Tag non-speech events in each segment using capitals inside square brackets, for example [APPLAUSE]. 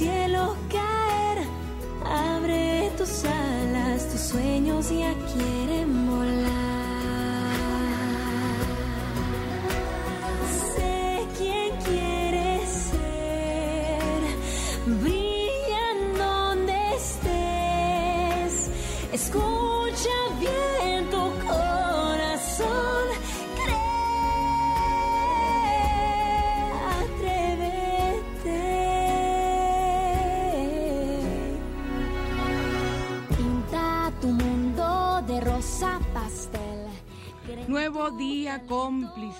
Cielo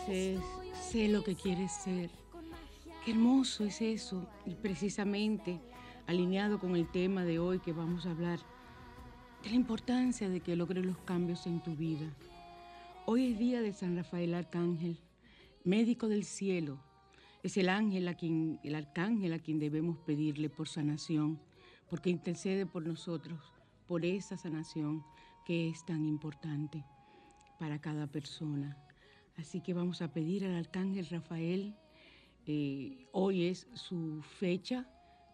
Sé lo que quieres ser. Qué hermoso es eso. Y precisamente alineado con el tema de hoy que vamos a hablar, de la importancia de que logres los cambios en tu vida. Hoy es día de San Rafael Arcángel, médico del cielo. Es el ángel a quien, el arcángel a quien debemos pedirle por sanación, porque intercede por nosotros, por esa sanación que es tan importante para cada persona. Así que vamos a pedir al Arcángel Rafael, eh, hoy es su fecha,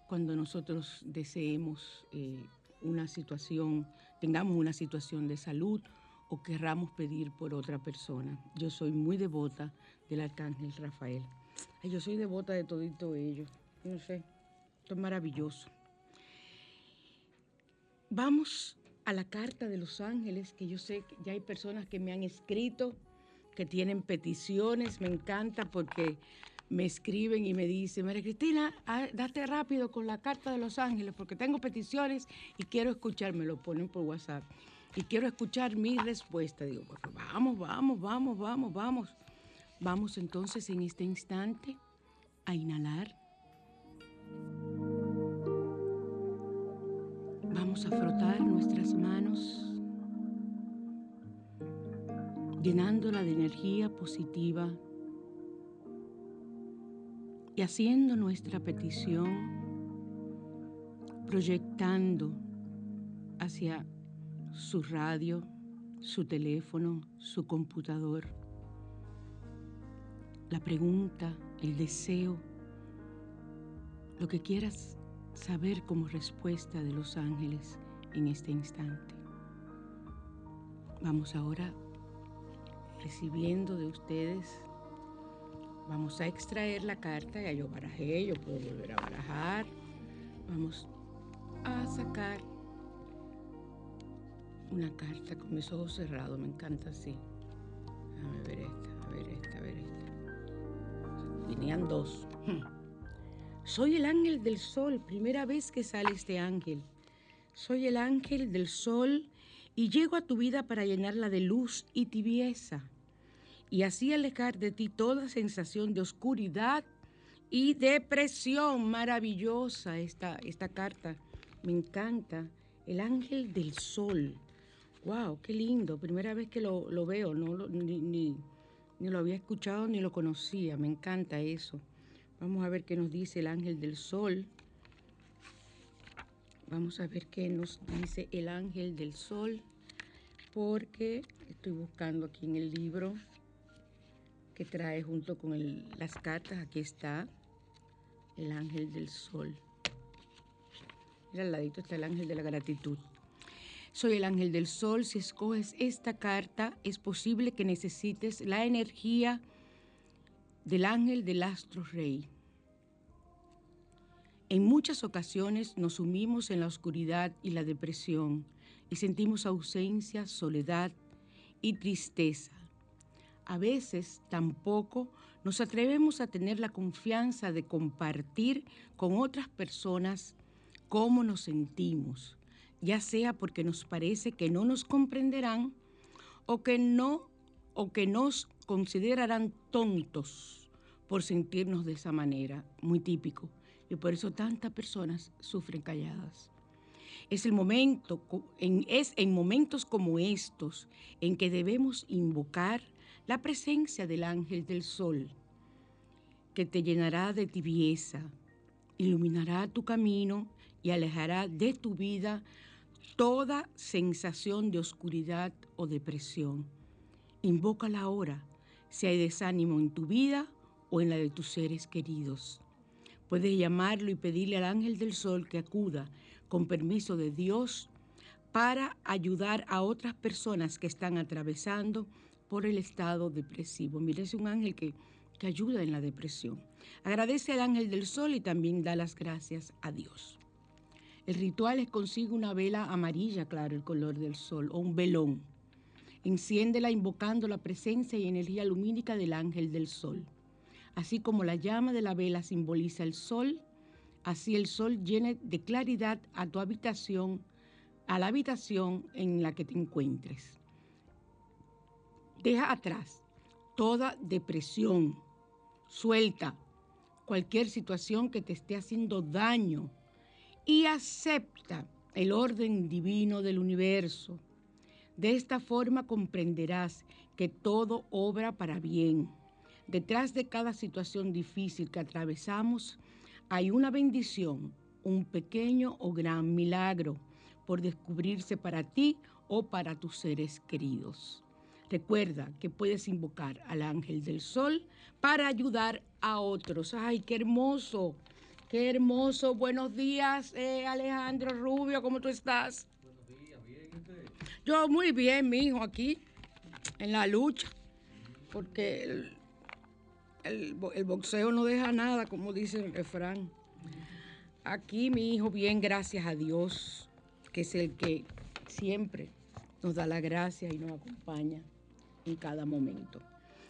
cuando nosotros deseemos eh, una situación, tengamos una situación de salud o querramos pedir por otra persona. Yo soy muy devota del Arcángel Rafael. yo soy devota de todito ello. No sé, esto es maravilloso. Vamos a la carta de los ángeles, que yo sé que ya hay personas que me han escrito, que tienen peticiones, me encanta porque me escriben y me dicen, María Cristina, date rápido con la carta de los ángeles porque tengo peticiones y quiero escuchar, me lo ponen por WhatsApp, y quiero escuchar mi respuesta. Digo, vamos, vamos, vamos, vamos, vamos. Vamos entonces en este instante a inhalar. Vamos a frotar nuestras manos, llenándola de energía positiva y haciendo nuestra petición, proyectando hacia su radio, su teléfono, su computador. La pregunta, el deseo, lo que quieras saber como respuesta de los ángeles en este instante. Vamos ahora recibiendo de ustedes, vamos a extraer la carta, ya yo barajé, yo puedo volver a barajar, vamos a sacar una carta con mis ojos cerrados, me encanta así. A ver esta, a ver esta, a ver esta. Venían dos. Soy el ángel del sol, primera vez que sale este ángel. Soy el ángel del sol y llego a tu vida para llenarla de luz y tibieza y así alejar de ti toda sensación de oscuridad y depresión. Maravillosa esta, esta carta. Me encanta. El ángel del sol. ¡Wow! ¡Qué lindo! Primera vez que lo, veo. No ni, ni, ni lo había escuchado ni lo conocía. Me encanta eso. Vamos a ver qué nos dice el ángel del sol. Vamos a ver qué nos dice el ángel del sol. Porque estoy buscando aquí en el libro que trae junto con las cartas. Aquí está el ángel del sol. Mira al ladito está el ángel de la gratitud. Soy el ángel del sol. Si escoges esta carta, es posible que necesites la energía del ángel del astro rey. En muchas ocasiones nos sumimos en la oscuridad y la depresión y sentimos ausencia, soledad y tristeza. A veces tampoco nos atrevemos a tener la confianza de compartir con otras personas cómo nos sentimos, ya sea porque nos parece que no nos comprenderán o que no o que nos considerarán tontos por sentirnos de esa manera, muy típico, y por eso tantas personas sufren calladas. Es el momento es en momentos como estos en que debemos invocar la presencia del ángel del sol, que te llenará de tibieza, iluminará tu camino y alejará de tu vida toda sensación de oscuridad o depresión. Invócala ahora si hay desánimo en tu vida o en la de tus seres queridos. Puedes llamarlo y pedirle al ángel del sol que acuda con permiso de Dios para ayudar a otras personas que están atravesando por el estado depresivo. Mire, es un ángel que, que ayuda en la depresión. Agradece al ángel del sol y también da las gracias a Dios. El ritual es consigue una vela amarilla, claro, el color del sol, o un velón. Enciéndela invocando la presencia y energía lumínica del ángel del sol. Así como la llama de la vela simboliza el sol, así el sol llene de claridad a tu habitación, a la habitación en la que te encuentres. Deja atrás toda depresión, suelta cualquier situación que te esté haciendo daño y acepta el orden divino del universo. De esta forma comprenderás que todo obra para bien. Detrás de cada situación difícil que atravesamos hay una bendición, un pequeño o gran milagro por descubrirse para ti o para tus seres queridos. Recuerda que puedes invocar al ángel del sol para ayudar a otros. ¡Ay, qué hermoso! ¡Qué hermoso! Buenos días, eh, Alejandro Rubio, ¿cómo tú estás? Buenos días, bien? Yo muy bien, mi hijo, aquí, en la lucha, porque el, el boxeo no deja nada, como dice el refrán. Aquí, mi hijo, bien, gracias a Dios, que es el que siempre nos da la gracia y nos acompaña en cada momento.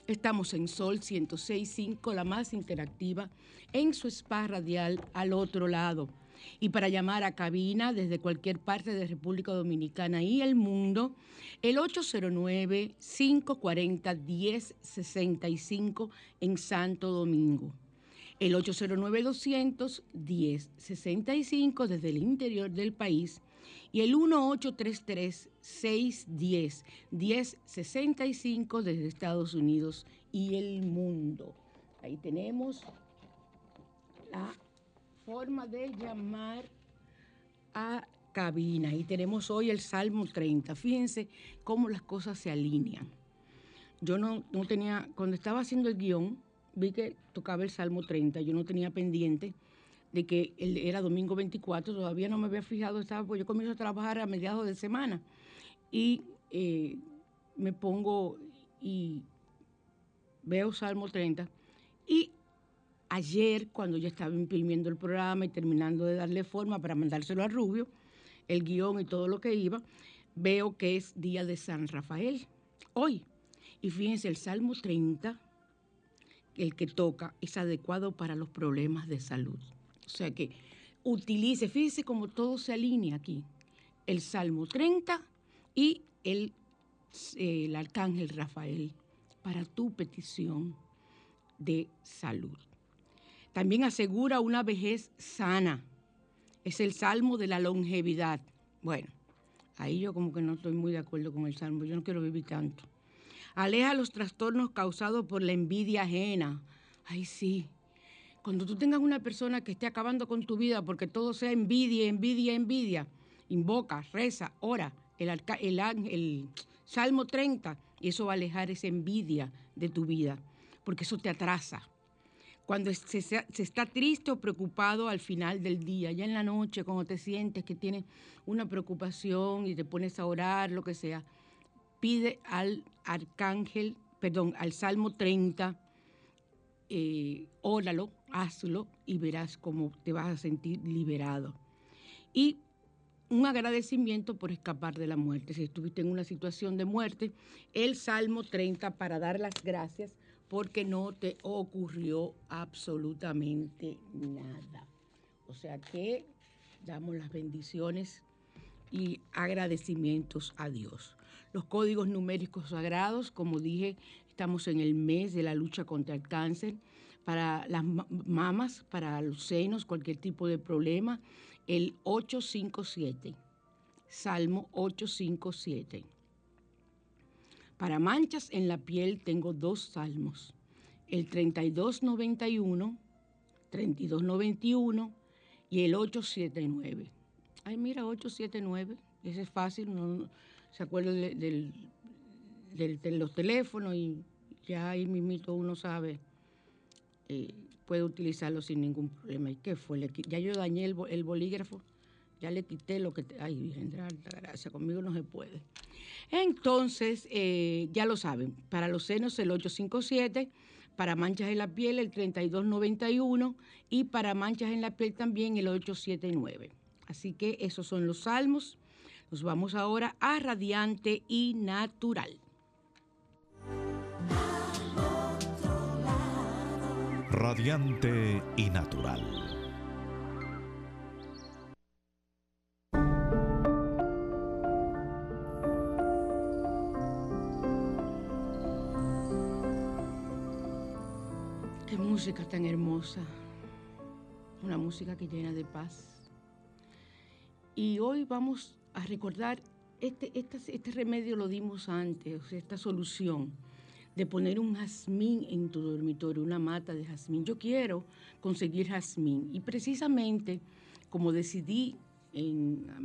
Estamos en Sol 106.5, la más interactiva, en su spa radial al otro lado. Y para llamar a cabina desde cualquier parte de República Dominicana y el mundo, el 809-540-1065 en Santo Domingo. El 809-200-1065 desde el interior del país y el 1833-610-1065 desde Estados Unidos y el mundo. Ahí tenemos la forma de llamar a cabina. Y tenemos hoy el Salmo 30. Fíjense cómo las cosas se alinean. Yo no, no tenía, cuando estaba haciendo el guion, vi que tocaba el Salmo 30. Yo no tenía pendiente de que era domingo 24, todavía no me había fijado, estaba, pues yo comienzo a trabajar a mediados de semana y eh, me pongo y veo Salmo 30 y ayer cuando ya estaba imprimiendo el programa y terminando de darle forma para mandárselo a Rubio, el guion y todo lo que iba, veo que es día de San Rafael, hoy. Y fíjense, el Salmo 30, el que toca, es adecuado para los problemas de salud. O sea que utilice, fíjese cómo todo se alinea aquí. El Salmo 30 y el, el Arcángel Rafael para tu petición de salud. También asegura una vejez sana. Es el salmo de la longevidad. Bueno, ahí yo como que no estoy muy de acuerdo con el salmo. Yo no quiero vivir tanto. Aleja los trastornos causados por la envidia ajena. Ay, sí. Cuando tú tengas una persona que esté acabando con tu vida porque todo sea envidia, envidia, envidia, invoca, reza, ora el, el, el Salmo 30 y eso va a alejar esa envidia de tu vida porque eso te atrasa. Cuando se, se, está triste o preocupado al final del día, ya en la noche, cuando te sientes que tienes una preocupación y te pones a orar, lo que sea, pide al arcángel, perdón, al Salmo 30, eh, óralo, hazlo y verás cómo te vas a sentir liberado. Y un agradecimiento por escapar de la muerte. Si estuviste en una situación de muerte, el Salmo 30 para dar las gracias porque no te ocurrió absolutamente nada. O sea que damos las bendiciones y agradecimientos a Dios. Los códigos numéricos sagrados, como dije, estamos en el mes de la lucha contra el cáncer, para las mamas, para los senos, cualquier tipo de problema, el 857, Salmo 857. Para manchas en la piel tengo dos salmos, el 3291, 3291 y el 879. Ay, mira, 879, ese es fácil, no, se acuerda de, los teléfonos y ya ahí mismito uno sabe, eh, puede utilizarlo sin ningún problema. ¿Y qué fue? Ya yo dañé el, bolígrafo, ya le quité lo que... ay, Virgen de gracia, conmigo no se puede. Entonces, eh, ya lo saben, para los senos el 857, para manchas en la piel el 3291 y para manchas en la piel también el 879. Así que esos son los salmos. Nos vamos ahora a radiante y natural. Radiante y natural. música tan hermosa, una música que llena de paz. Y hoy vamos a recordar, este, este, este remedio lo dimos antes, esta solución de poner un jazmín en tu dormitorio, una mata de jazmín. Yo quiero conseguir jazmín y precisamente como decidí en, a,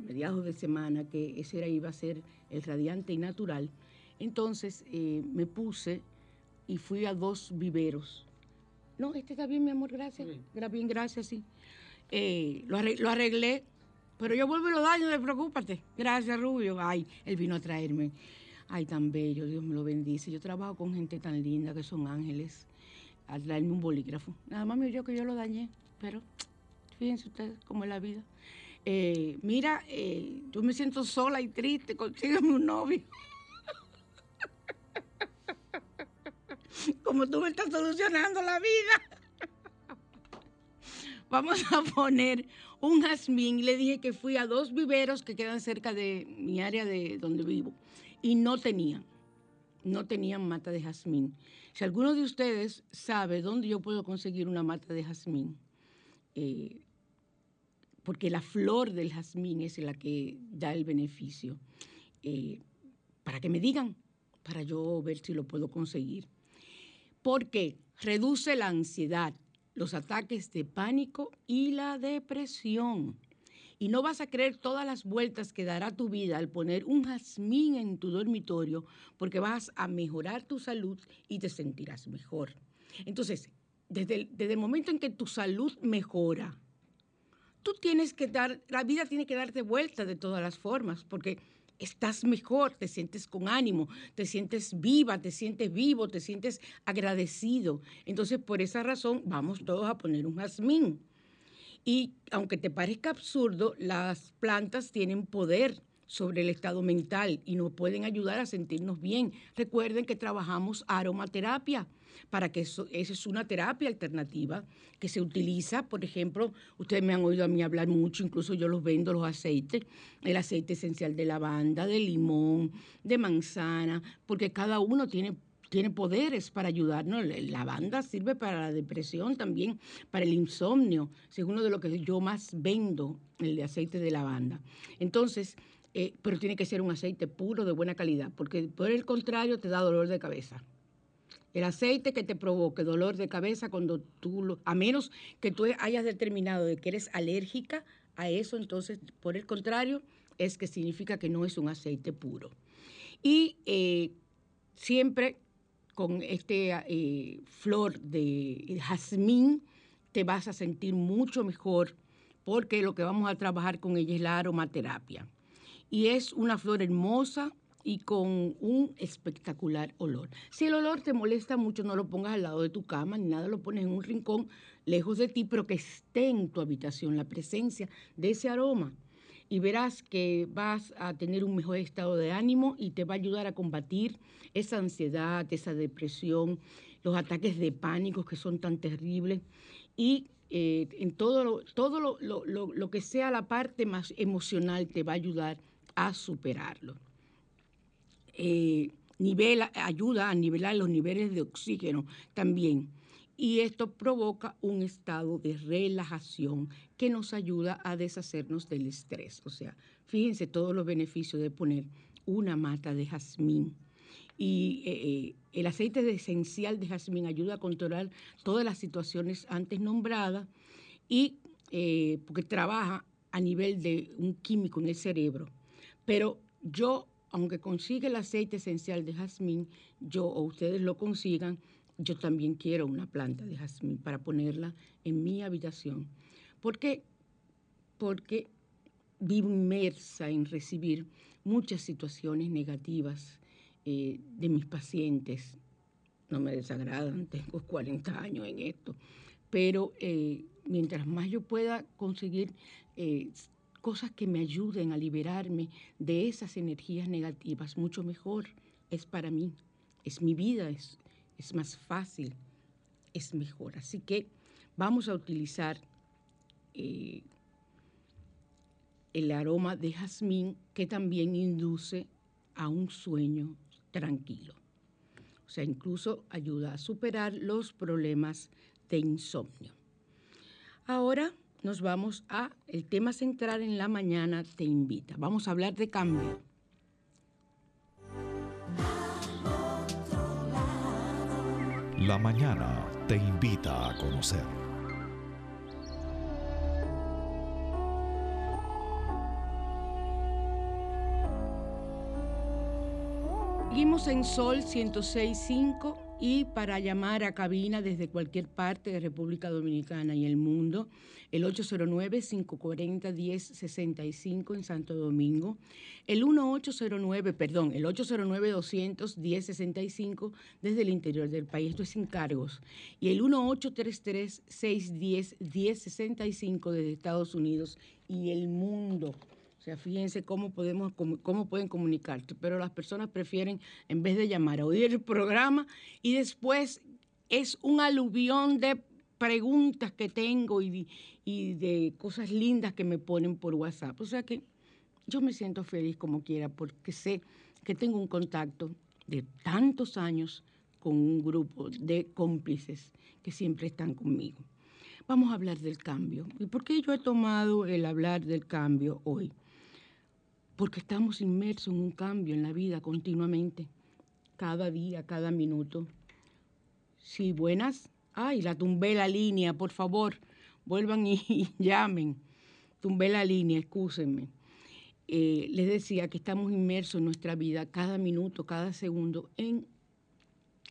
mediados de semana que ese era, iba a ser el radiante y natural, entonces eh, me puse y fui a dos viveros. No, este está bien, mi amor, gracias. Está bien, gracias, sí. Eh, lo, arreglé, pero yo vuelvo y lo daño, no preocúpate. Gracias, Rubio. Ay, él vino a traerme. Ay, tan bello, Dios me lo bendice. Yo trabajo con gente tan linda que son ángeles. A traerme un bolígrafo. Nada más me oyó que yo lo dañé, pero fíjense ustedes cómo es la vida. Eh, mira, eh, yo me siento sola y triste, consígueme un novio. [LAUGHS] como tú me estás solucionando la vida. [LAUGHS] Vamos a poner un jazmín. Le dije que fui a dos viveros que quedan cerca de mi área de donde vivo y no tenían, no tenían mata de jazmín. Si alguno de ustedes sabe dónde yo puedo conseguir una mata de jazmín, eh, porque la flor del jazmín es la que da el beneficio, eh, para que me digan, para yo ver si lo puedo conseguir porque reduce la ansiedad, los ataques de pánico y la depresión. Y no vas a creer todas las vueltas que dará tu vida al poner un jazmín en tu dormitorio, porque vas a mejorar tu salud y te sentirás mejor. Entonces, desde el, momento en que tu salud mejora, tú tienes que dar, la vida tiene que darte vuelta de todas las formas, porque estás mejor, te sientes con ánimo, te sientes viva, te sientes vivo, te sientes agradecido. Entonces, por esa razón, vamos todos a poner un jazmín. Y aunque te parezca absurdo, las plantas tienen poder sobre el estado mental y nos pueden ayudar a sentirnos bien. Recuerden que trabajamos aromaterapia para que eso, esa es una terapia alternativa que se utiliza, por ejemplo, ustedes me han oído a mí hablar mucho, incluso yo los vendo los aceites, el aceite esencial de lavanda, de limón, de manzana, porque cada uno tiene tiene poderes para ayudarnos. La lavanda sirve para la depresión también, para el insomnio, es uno de lo que yo más vendo, el de aceite de lavanda. Entonces, eh, pero tiene que ser un aceite puro de buena calidad, porque por el contrario te da dolor de cabeza. El aceite que te provoque dolor de cabeza cuando tú lo, a menos que tú hayas determinado de que eres alérgica a eso, entonces, por el contrario, es que significa que no es un aceite puro. Y eh, siempre con este eh, flor de jazmín te vas a sentir mucho mejor porque lo que vamos a trabajar con ella es la aromaterapia. Y es una flor hermosa, y con un espectacular olor. Si el olor te molesta mucho, no lo pongas al lado de tu cama ni nada, lo pones en un rincón lejos de ti, pero que esté en tu habitación la presencia de ese aroma. Y verás que vas a tener un mejor estado de ánimo y te va a ayudar a combatir esa ansiedad, esa depresión, los ataques de pánico que son tan terribles. Y eh, en todo, lo, todo lo, lo que sea la parte más emocional te va a ayudar a superarlo eh, ayuda a nivelar los niveles de oxígeno también. Y esto provoca un estado de relajación que nos ayuda a deshacernos del estrés. O sea, fíjense todos los beneficios de poner una mata de jazmín. Y eh, eh, el aceite esencial de jazmín ayuda a controlar todas las situaciones antes nombradas y eh, porque trabaja a nivel de un químico en el cerebro. Pero yo aunque consiga el aceite esencial de jazmín, yo o ustedes lo consigan, yo también quiero una planta de jazmín para ponerla en mi habitación. ¿Por qué? Porque vivo inmersa en recibir muchas situaciones negativas eh, de mis pacientes. No me desagradan, [LAUGHS] tengo 40 años en esto, pero eh, mientras más yo pueda conseguir eh, cosas que me ayuden a liberarme de esas energías negativas, mucho mejor es para mí, es mi vida, es, es más fácil, es mejor. Así que vamos a utilizar eh, el aroma de jazmín que también induce a un sueño tranquilo. O sea, incluso ayuda a superar los problemas de insomnio. Ahora nos vamos a el tema central en la mañana te invita. Vamos a hablar de cambio. La mañana te invita a conocer. Seguimos en Sol 106.5 y para llamar a cabina desde cualquier parte de República Dominicana y el mundo, el 809-540-1065 en Santo Domingo, el 1809, perdón, el 809-200-1065 desde el interior del país, esto es sin cargos, y el 1833-610-1065 desde Estados Unidos y el mundo. O sea, fíjense cómo, podemos, cómo, pueden comunicarse, pero las personas prefieren, en vez de llamar, a oír el programa y después es un aluvión de preguntas que tengo y, y de cosas lindas que me ponen por WhatsApp. O sea que yo me siento feliz como quiera porque sé que tengo un contacto de tantos años con un grupo de cómplices que siempre están conmigo. Vamos a hablar del cambio. ¿Y por qué yo he tomado el hablar del cambio hoy? Porque estamos inmersos en un cambio en la vida continuamente, cada día, cada minuto. Sí, buenas. Ay, la tumbé la línea, por favor, vuelvan [LAUGHS] y, llamen. Tumbé la línea, excúsenme. Eh, les decía que estamos inmersos en nuestra vida cada minuto, cada segundo en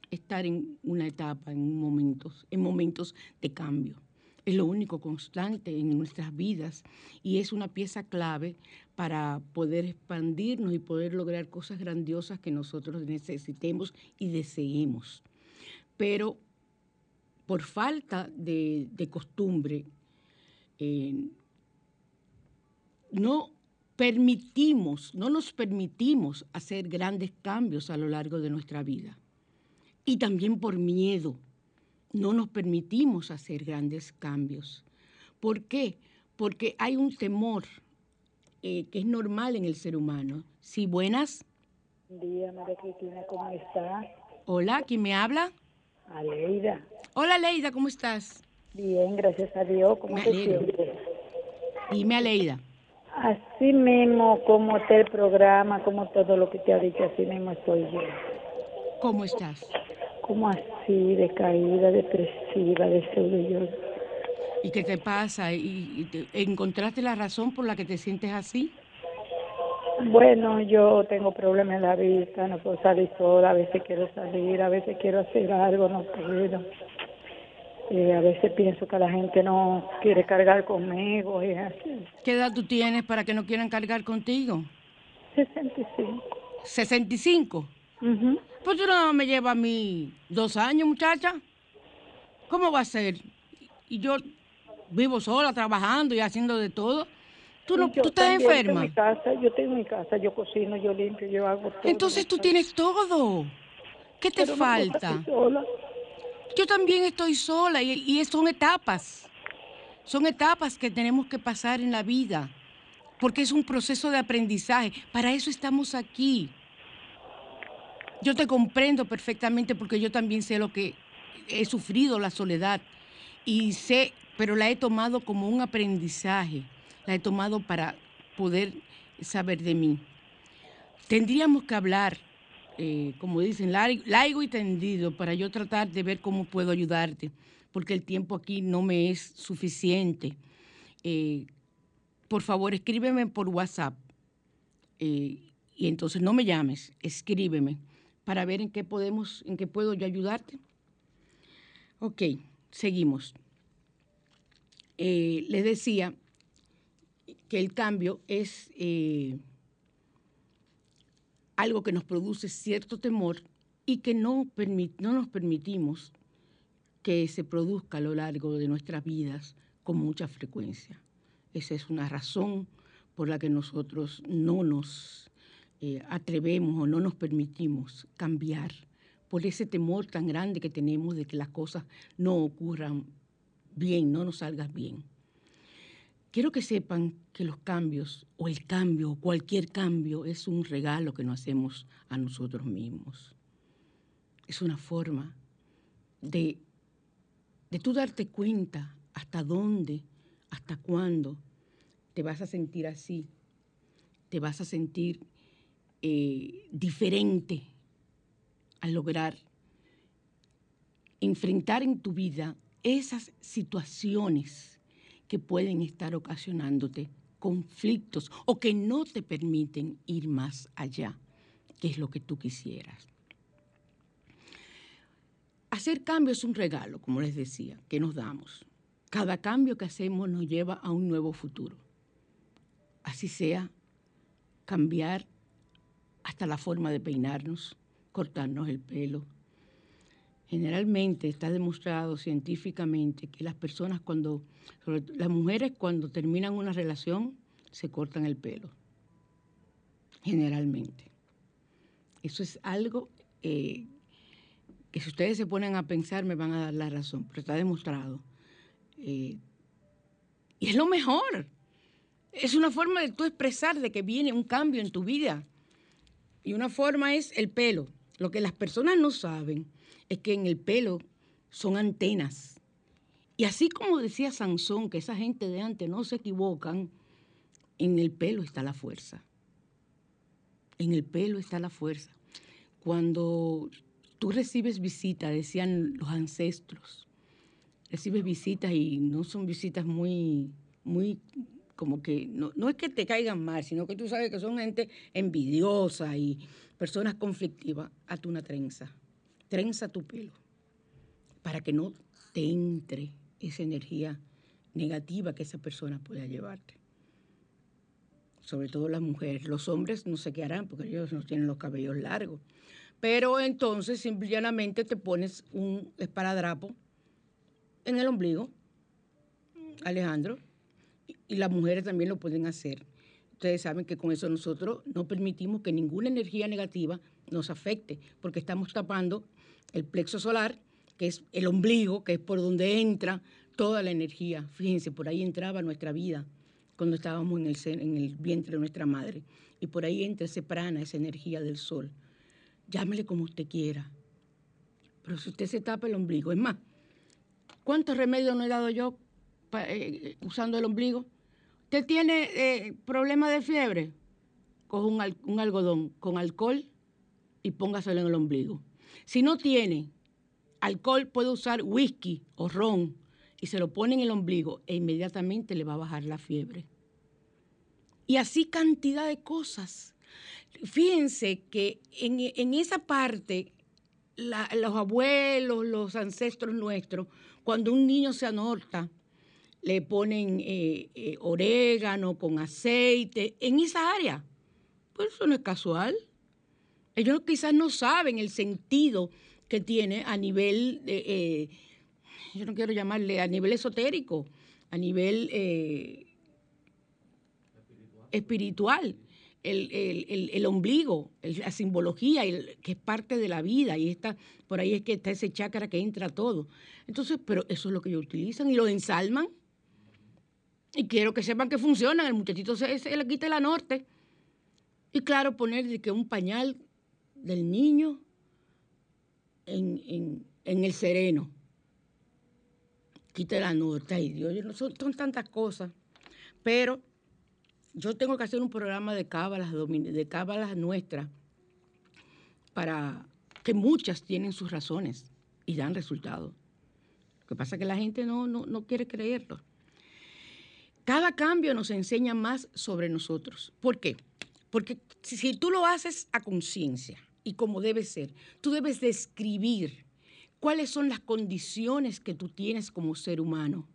estar en una etapa, en momentos, en momentos de cambio es lo único constante en nuestras vidas y es una pieza clave para poder expandirnos y poder lograr cosas grandiosas que nosotros necesitemos y deseemos. Pero por falta de, costumbre, eh, no permitimos, no nos permitimos hacer grandes cambios a lo largo de nuestra vida. Y también por miedo no nos permitimos hacer grandes cambios. ¿Por qué? Porque hay un temor eh, que es normal en el ser humano. Sí, buenas. Buen día, María Cristina, ¿cómo está? Hola, ¿quién me habla? Aleida. Hola, Leida, ¿cómo estás? Bien, gracias a Dios. ¿Cómo Me te sientes? Dime, Aleida. Así mismo como está el programa, como todo lo que te ha dicho, así mismo estoy yo. ¿Cómo estás? Como así, decaída, depresiva, desilusión. ¿Y qué te pasa? ¿Y, te- encontraste la razón por la que te sientes así? Bueno, yo tengo problemas en la vista, no puedo salir sola, a veces quiero salir, a veces quiero hacer algo, no puedo. Eh, a veces pienso que la gente no quiere cargar conmigo y así. ¿Qué edad tú tienes para que no quieran cargar contigo? 65. ¿65? Ujú. Pues tú no me llevas a mí dos años, muchacha. ¿Cómo va a ser? Y yo vivo sola, trabajando y haciendo de todo. ¿Tú, no, tú estás enferma? En mi casa, yo tengo mi casa, yo cocino, yo limpio, yo hago todo. Entonces tú tienes todo. ¿Qué te Pero falta? sola. Yo también estoy sola y, y son etapas. Son etapas que tenemos que pasar en la vida, porque es un proceso de aprendizaje. Para eso estamos aquí. Yo te comprendo perfectamente porque yo también sé lo que he sufrido, la soledad, y sé, pero la he tomado como un aprendizaje, la he tomado para poder saber de mí. Tendríamos que hablar, eh, como dicen, lar- largo y tendido para yo tratar de ver cómo puedo ayudarte, porque el tiempo aquí no me es suficiente. Eh, por favor, escríbeme por WhatsApp eh, y entonces no me llames, escríbeme para ver en qué podemos, en qué puedo yo ayudarte. Ok, seguimos. Eh, les decía que el cambio es eh, algo que nos produce cierto temor y que no, nos permitimos que se produzca a lo largo de nuestras vidas con mucha frecuencia. Esa es una razón por la que nosotros no nos eh, atrevemos o no nos permitimos cambiar por ese temor tan grande que tenemos de que las cosas no ocurran bien, no nos salgan bien. Quiero que sepan que los cambios o el cambio o cualquier cambio es un regalo que nos hacemos a nosotros mismos. Es una forma de, de tú darte cuenta hasta dónde, hasta cuándo te vas a sentir así, te vas a sentir eh, diferente al lograr enfrentar en tu vida esas situaciones que pueden estar ocasionándote conflictos o que no te permiten ir más allá, que es lo que tú quisieras. Hacer cambio es un regalo, como les decía, que nos damos. Cada cambio que hacemos nos lleva a un nuevo futuro. Así sea, cambiar hasta la forma de peinarnos, cortarnos el pelo. Generalmente está demostrado científicamente que las personas cuando, las mujeres cuando terminan una relación, se cortan el pelo. Generalmente. Eso es algo eh, que si ustedes se ponen a pensar me van a dar la razón, pero está demostrado. Eh, y es lo mejor. Es una forma de tú expresar de que viene un cambio en tu vida. Y una forma es el pelo. Lo que las personas no saben es que en el pelo son antenas. Y así como decía Sansón, que esa gente de antes no se equivocan, en el pelo está la fuerza. En el pelo está la fuerza. Cuando tú recibes visita, decían los ancestros, recibes visitas y no son visitas muy, muy, como que, no, no es que te caigan mal, sino que tú sabes que son gente envidiosa y personas conflictivas, hazte una trenza, trenza tu pelo, para que no te entre esa energía negativa que esa persona pueda llevarte. Sobre todo las mujeres. Los hombres no sé qué harán porque ellos no tienen los cabellos largos. Pero entonces simplemente te pones un esparadrapo en el ombligo, Alejandro, y- las mujeres también lo pueden hacer. Ustedes saben que con eso nosotros no permitimos que ninguna energía negativa nos afecte, porque estamos tapando el plexo solar, que es el ombligo, que es por donde entra toda la energía. Fíjense, por ahí entraba nuestra vida cuando estábamos en el, vientre de nuestra madre. Y por ahí entra ese prana, esa energía del sol. Llámele como usted quiera, Pero si usted se tapa el ombligo, es más, ¿cuántos remedios no he dado yo eh, usando el ombligo? ¿Usted tiene eh, problema de fiebre? Coge un, un algodón con alcohol y póngaselo en el ombligo. Si no tiene alcohol, puede usar whisky o ron y se lo pone en el ombligo e inmediatamente le va a bajar la fiebre. Y así cantidad de cosas. Fíjense que en, esa parte, los abuelos, los ancestros nuestros, cuando un niño se anorta, le ponen eh, eh, orégano con aceite, en esa área. Pues eso no es casual. Ellos quizás no saben el sentido que tiene a nivel, eh, yo no quiero llamarle a nivel esotérico, a nivel eh, espiritual. El, ombligo, la simbología, que es parte de la vida, y está, por ahí es que está ese chakra que entra todo. Entonces, pero eso es lo que ellos utilizan y lo ensalman. Y quiero que sepan que funciona, el muchachito se, se le quita la norte. Y claro, poner que un pañal del niño en, el sereno. Quita la nota y Dios, son, son, tantas cosas. Pero yo tengo que hacer un programa de cábalas, de cábalas nuestras, para que muchas tienen sus razones y dan resultados. Lo que pasa es que la gente no, no, no quiere creerlo. Cada cambio nos enseña más sobre nosotros. ¿Por qué? Porque si tú lo haces a conciencia, y como debe ser. Tú debes describir cuáles son las condiciones que tú tienes como ser humano,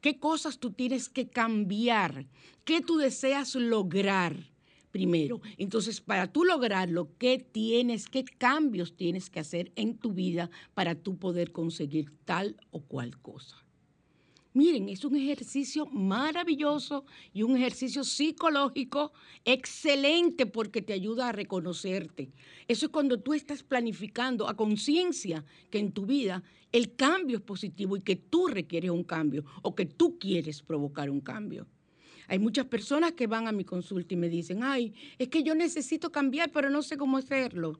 qué cosas tú tienes que cambiar, qué tú deseas lograr primero. Entonces, para tú lograrlo, ¿qué tienes, qué cambios tienes que hacer en tu vida para tú poder conseguir tal o cual cosa? Miren, es un ejercicio maravilloso y un ejercicio psicológico excelente porque te ayuda a reconocerte. Eso es cuando tú estás planificando a conciencia que en tu vida el cambio es positivo y que tú requieres un cambio o que tú quieres provocar un cambio. Hay muchas personas que van a mi consulta y me dicen, ay, es que yo necesito cambiar, pero no sé cómo hacerlo.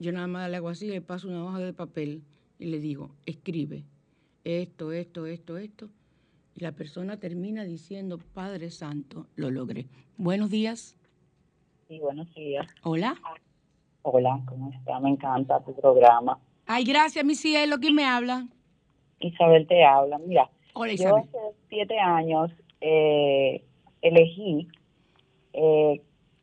Yo nada más le hago así, le paso una hoja de papel y le digo, escribe esto, esto, esto, esto y la persona termina diciendo, Padre Santo, lo logré. Buenos días. Sí, buenos días. Hola. Hola, ¿cómo está? Me encanta tu programa. Ay, gracias, mi cielo. ¿Quién me habla? Isabel te habla. Mira, Hola, Isabel. yo hace siete años eh, elegí eh,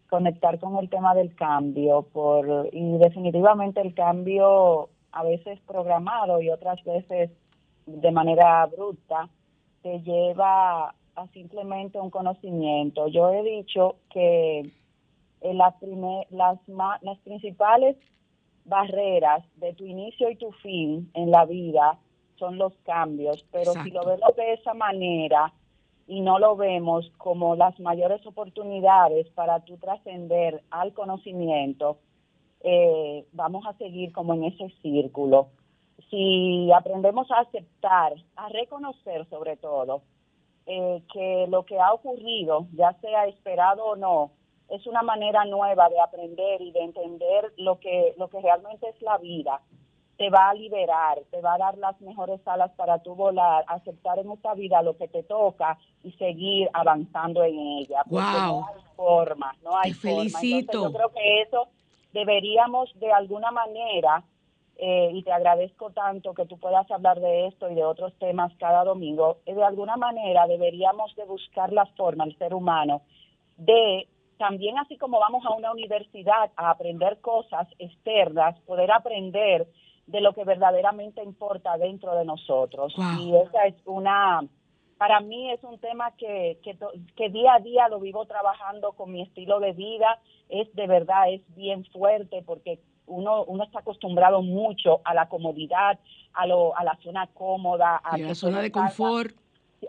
conectar con el tema del cambio por y definitivamente el cambio a veces programado y otras veces de manera abrupta te lleva a simplemente un conocimiento. Yo he dicho que las, las, las principales barreras de tu inicio y tu fin en la vida son los cambios, pero si lo vemos de esa manera y no lo vemos como las mayores oportunidades para tú trascender al conocimiento, eh, vamos a seguir como en ese círculo si aprendemos a aceptar, a reconocer sobre todo, eh, que lo que ha ocurrido, ya sea esperado o no, es una manera nueva de aprender y de entender lo que, lo que realmente es la vida. Te va a liberar, te va a dar las mejores alas para tú volar, aceptar en esta vida lo que te toca y seguir avanzando en ella. Wow. No hay forma, no hay te felicito. yo creo que eso deberíamos de alguna manera eh, y te agradezco tanto que tú puedas hablar de esto y de otros temas cada domingo, eh, de alguna manera deberíamos de buscar la forma, el ser humano, de también así como vamos a una universidad a aprender cosas externas, poder aprender de lo que verdaderamente importa dentro de nosotros. Y esa es una, para mí es un tema que, que, que día a día lo vivo trabajando con mi estilo de vida, es de verdad, es bien fuerte porque uno, uno está acostumbrado mucho a la comodidad, a, lo, a la zona cómoda, a la zona de confort.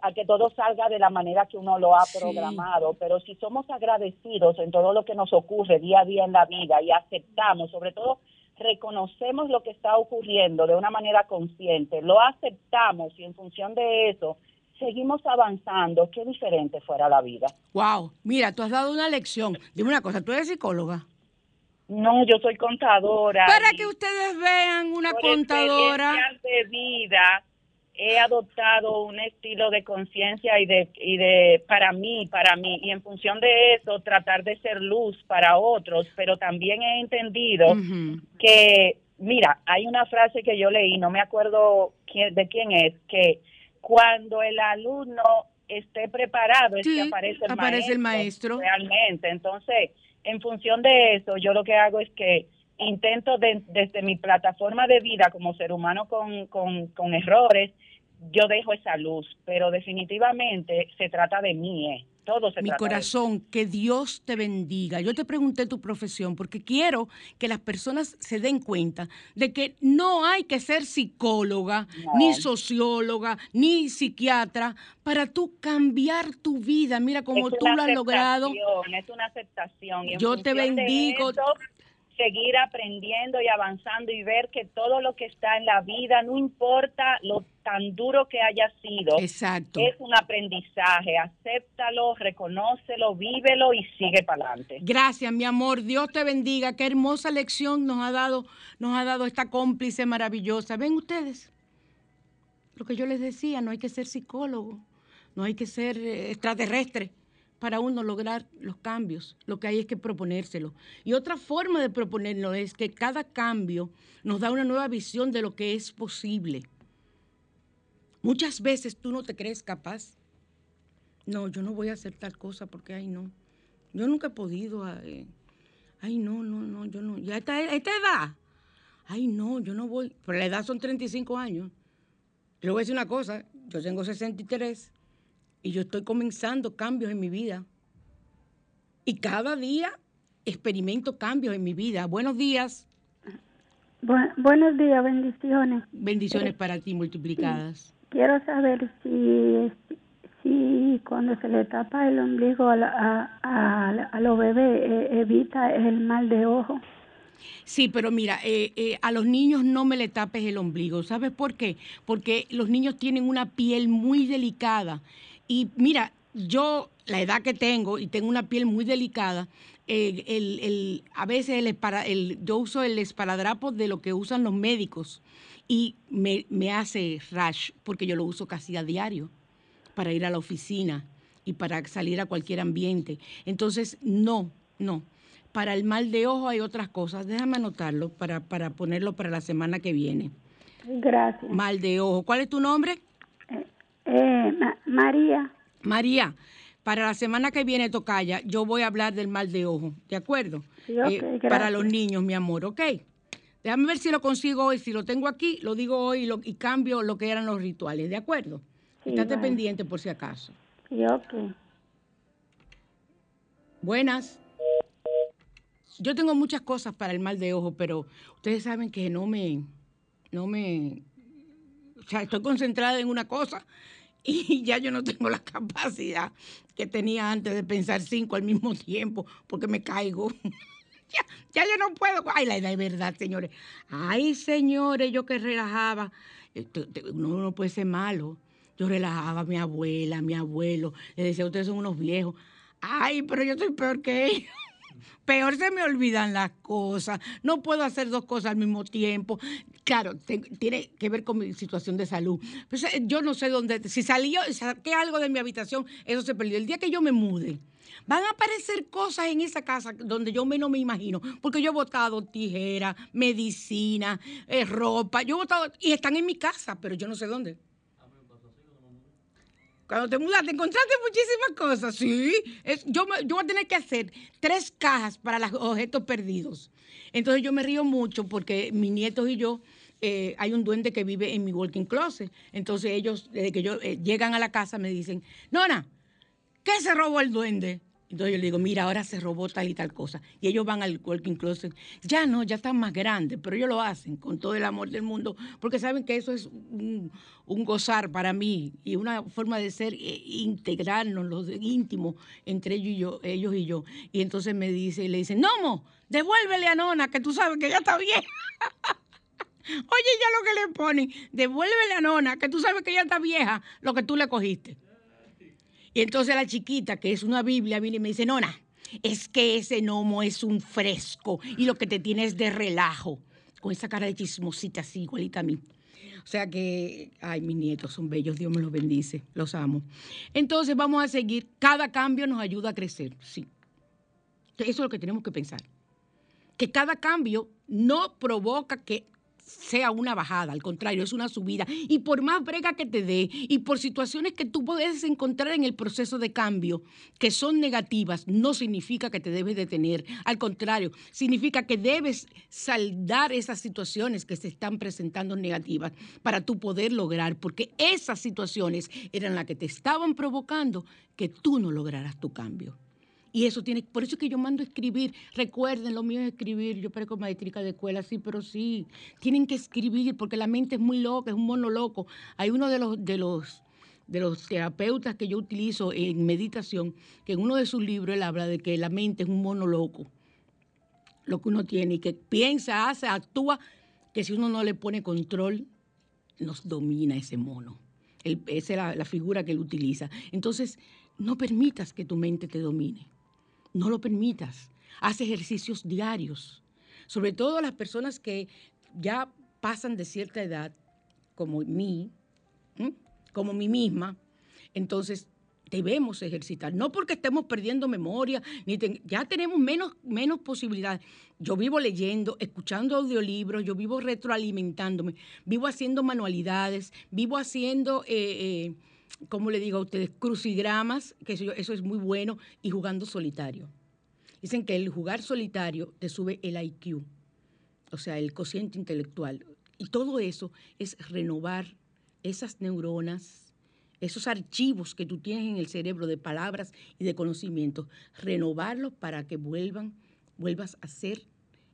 A que todo salga de la manera que uno lo ha programado, pero si somos agradecidos en todo lo que nos ocurre día a día en la vida y aceptamos, sobre todo reconocemos lo que está ocurriendo de una manera consciente, lo aceptamos y en función de eso seguimos avanzando, qué diferente fuera la vida. Wow, mira, tú has dado una lección. Dime una cosa, tú eres psicóloga. No, yo soy contadora. Para que ustedes vean una por contadora. de vida he adoptado un estilo de conciencia y de y de para mí, para mí y en función de eso tratar de ser luz para otros, pero también he entendido que mira, hay una frase que yo leí, no me acuerdo quién, de quién es, que cuando el alumno esté preparado es que aparece el aparece el maestro maestro. realmente. Entonces, en función de eso, yo lo que hago es que intento de- desde mi plataforma de vida como ser humano con, con, errores, yo dejo esa luz, pero definitivamente se trata de mí, eh. Todo se Mi trata de mí. corazón, que Dios te bendiga. Yo te pregunté tu profesión porque quiero que las personas se den cuenta de que no hay que ser psicóloga, No. ni socióloga, ni psiquiatra para tú cambiar tu vida. Mira cómo tú lo has logrado. aceptación, Es una aceptación. y en Yo te bendigo. eso, seguir aprendiendo y avanzando y ver que todo lo que está en la vida, no importa lo tan duro que haya sido, Exacto. es un aprendizaje. Acéptalo, reconócelo, vívelo y sigue para adelante. Gracias, mi amor. Dios te bendiga. Qué hermosa lección nos ha dado, nos ha dado esta cómplice maravillosa. Ven ustedes. Lo que yo les decía, no hay que ser psicólogo, no hay que ser eh, extraterrestre para uno lograr los cambios. Lo que hay es que proponérselo. Y otra forma de proponerlo es que cada cambio nos da una nueva visión de lo que es posible. Muchas veces tú no te crees capaz. No, yo no voy a hacer tal cosa porque, ay, no. Yo nunca he podido. eh, Ay, no, no, no, yo no. Ya esta, esta edad. Ay, no, yo no voy. Pero la edad son 35 años. Le voy a decir una cosa. Yo tengo 63 y yo estoy comenzando cambios en mi vida. Y cada día experimento cambios en mi vida. Buenos días. Bu- buenos días, bendiciones. Bendiciones para ti multiplicadas. Quiero saber si, si cuando se le tapa el ombligo a, la- a, a- a los bebés eh, evita el mal de ojo. Sí, pero mira, eh, eh, a los niños no me le tapes el ombligo. ¿Sabes por qué? Porque los niños tienen una piel muy delicada. Y mira, yo, la edad que tengo, y tengo una piel muy delicada, eh, el, el- a veces el, el- yo uso el esparadrapo de lo que usan los médicos y me, me hace rash porque yo lo uso casi a diario para ir a la oficina y para salir a cualquier ambiente. Entonces, no, no. Para el mal de ojo hay otras cosas. Déjame anotarlo para, para ponerlo para la semana que viene. Gracias. Mal de ojo. ¿Cuál es tu nombre? Eh, Ma- María, María. Para la semana que viene, Tocaya, yo voy a hablar del mal de ojo. ¿De acuerdo? Sí, ok, para los niños, mi amor, ¿ok? Déjame ver si lo consigo hoy. Si lo tengo aquí, lo digo hoy y, lo- y cambio lo que eran los rituales. ¿De acuerdo? Sí, Estate vale. pendiente por si acaso. sí, ok. Buenas. Yo tengo muchas cosas para el mal de ojo, pero ustedes saben que no me, no me, o sea, estoy concentrada en una cosa y ya yo no tengo la capacidad que tenía antes de pensar cinco al mismo tiempo porque me caigo. [LAUGHS] ya, ya yo no puedo. Ay, la verdad, señores. Ay, señores, yo que relajaba. Eh, Uno no puede ser malo. Yo relajaba a mi abuela, a mi abuelo. Le decía, ustedes son unos viejos. Ay, pero yo soy peor que ellos. Peor se me olvidan las cosas. No puedo hacer dos cosas al mismo tiempo. Claro, tiene que ver con mi situación de salud. Pues, eh, yo no sé dónde. Si salió, saqué algo de mi habitación, eso se perdió. El día que yo me mude, van a aparecer cosas en esa casa donde yo menos me imagino. Porque yo he botado tijeras, medicina, eh, ropa. Yo he botado. Y están en mi casa, pero yo no sé dónde. Cuando te mudaste, encontraste muchísimas cosas, sí. Es, yo, yo voy a tener que hacer tres cajas para los objetos perdidos. Entonces yo me río mucho porque mis nietos y yo, eh, hay un duende que vive en mi walking closet. Entonces ellos, desde que yo eh, llegan a la casa, me dicen, Nona, ¿qué se robó el duende? Entonces yo le digo, mira, ahora se robó tal y tal cosa. Y ellos van al working closet. Ya no, ya están más grandes, pero ellos lo hacen con todo el amor del mundo, porque saben que eso es un, gozar para mí y una forma de ser, eh, integrarnos, los íntimos entre ellos y yo. Ellos y, yo. y entonces me dice, y le dicen, Nomo, devuélvele a Nona, que tú sabes que ya está bien. [LAUGHS] Oye, ya lo que le ponen, devuélvele a Nona, que tú sabes que ya está vieja, lo que tú le cogiste. Y entonces la chiquita, que es una Biblia, viene y me dice, Nona, Es que ese gnomo es un fresco y lo que te tiene es de relajo. Con esa cara de chismosita así, igualita a mí. O sea que, ay, mis nietos son bellos, Dios me los bendice, los amo. Entonces vamos a seguir, cada cambio nos ayuda a crecer, sí. Eso es lo que tenemos que pensar. Que cada cambio no provoca que sea una bajada, al contrario, es una subida. Y por más brega que te dé y por situaciones que tú puedes encontrar en el proceso de cambio que son negativas, no significa que te debes detener. Al contrario, significa que debes saldar esas situaciones que se están presentando negativas para tú poder lograr, porque esas situaciones eran las que te estaban provocando que tú no lograras tu cambio. Y eso tiene, por eso es que yo mando a escribir. Recuerden, lo mío es escribir. Yo parezco maestrica de escuela, sí, pero sí. Tienen que escribir porque la mente es muy loca, es un mono loco. Hay uno de los, de los, de los terapeutas que yo utilizo en meditación, que en uno de sus libros él habla de que la mente es un mono loco. Lo que uno tiene y que piensa, hace, actúa, que si uno no le pone control, nos domina ese mono. esa es la, la figura que él utiliza. Entonces, no permitas que tu mente te domine. No lo permitas. Haz ejercicios diarios. Sobre todo las personas que ya pasan de cierta edad, como mí, como mí misma. Entonces, debemos ejercitar. No porque estemos perdiendo memoria, ni ya tenemos menos, menos posibilidades. Yo vivo leyendo, escuchando audiolibros, yo vivo retroalimentándome, vivo haciendo manualidades, vivo haciendo... Eh, eh, como le digo a ustedes, crucigramas, que eso, es muy bueno, y jugando solitario. Dicen que el jugar solitario te sube el IQ, o sea, el cociente intelectual. Y todo eso es renovar esas neuronas, esos archivos que tú tienes en el cerebro de palabras y de conocimientos, renovarlos para que vuelvan, vuelvas a ser